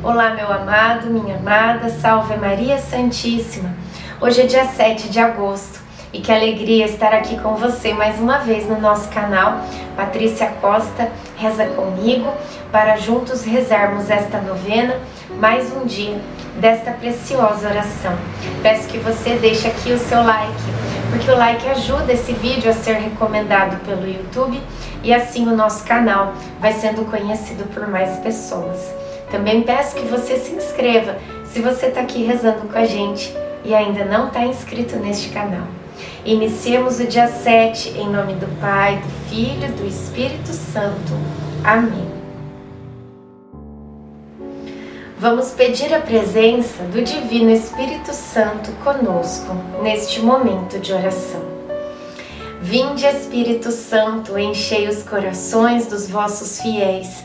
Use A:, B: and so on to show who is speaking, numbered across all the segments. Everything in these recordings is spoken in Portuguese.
A: Olá, meu amado, minha amada, salve Maria Santíssima. Hoje é dia 7 de agosto e que alegria estar aqui com você mais uma vez no nosso canal. Patrícia Costa reza comigo para juntos rezarmos esta novena, mais um dia desta preciosa oração. Peço que você deixe aqui o seu like, porque o like ajuda esse vídeo a ser recomendado pelo YouTube e assim o nosso canal vai sendo conhecido por mais pessoas. Também peço que você se inscreva se você está aqui rezando com a gente e ainda não está inscrito neste canal. Iniciemos o dia 7 em nome do Pai, do Filho e do Espírito Santo. Amém. Vamos pedir a presença do Divino Espírito Santo conosco neste momento de oração. Vinde, Espírito Santo, enchei os corações dos vossos fiéis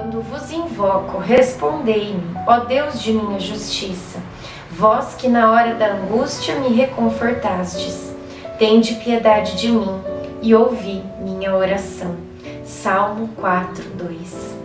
A: Quando vos invoco, respondei-me, ó Deus de minha justiça, vós que na hora da angústia me reconfortastes. Tende piedade de mim e ouvi minha oração. Salmo 4, 2.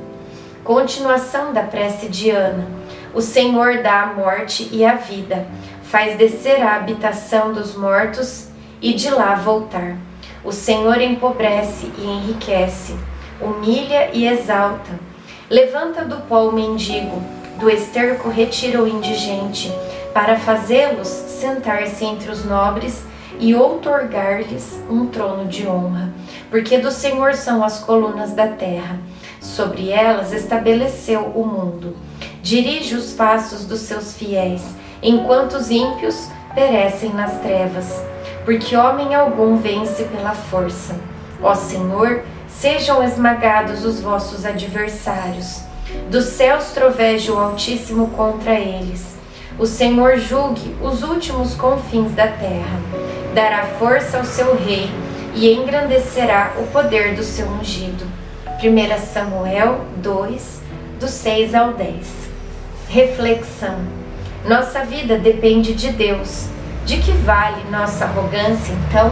A: Continuação da prece de Ana. O Senhor dá a morte e a vida, faz descer a habitação dos mortos e de lá voltar. O Senhor empobrece e enriquece, humilha e exalta Levanta do pó o mendigo, do esterco retira o indigente, para fazê-los sentar-se entre os nobres e outorgar-lhes um trono de honra. Porque do Senhor são as colunas da terra, sobre elas estabeleceu o mundo. Dirige os passos dos seus fiéis, enquanto os ímpios perecem nas trevas. Porque homem algum vence pela força. Ó Senhor, Sejam esmagados os vossos adversários. Dos céus troveja o Altíssimo contra eles. O Senhor julgue os últimos confins da terra. Dará força ao seu rei e engrandecerá o poder do seu ungido. 1 Samuel 2, do 6 ao 10. Reflexão: Nossa vida depende de Deus. De que vale nossa arrogância então?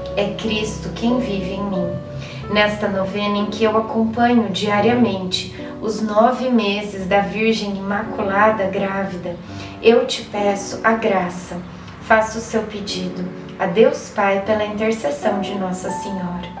A: é Cristo quem vive em mim. Nesta novena em que eu acompanho diariamente os nove meses da Virgem Imaculada grávida, eu te peço a graça. Faça o seu pedido a Deus Pai pela intercessão de Nossa Senhora.